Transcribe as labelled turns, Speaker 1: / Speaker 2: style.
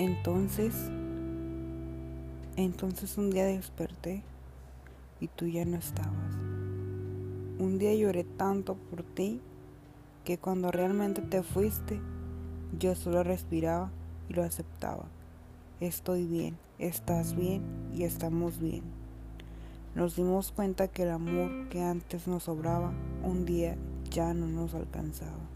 Speaker 1: Entonces, entonces un día desperté y tú ya no estabas. Un día lloré tanto por ti que cuando realmente te fuiste, yo solo respiraba y lo aceptaba. Estoy bien, estás bien y estamos bien. Nos dimos cuenta que el amor que antes nos sobraba, un día ya no nos alcanzaba.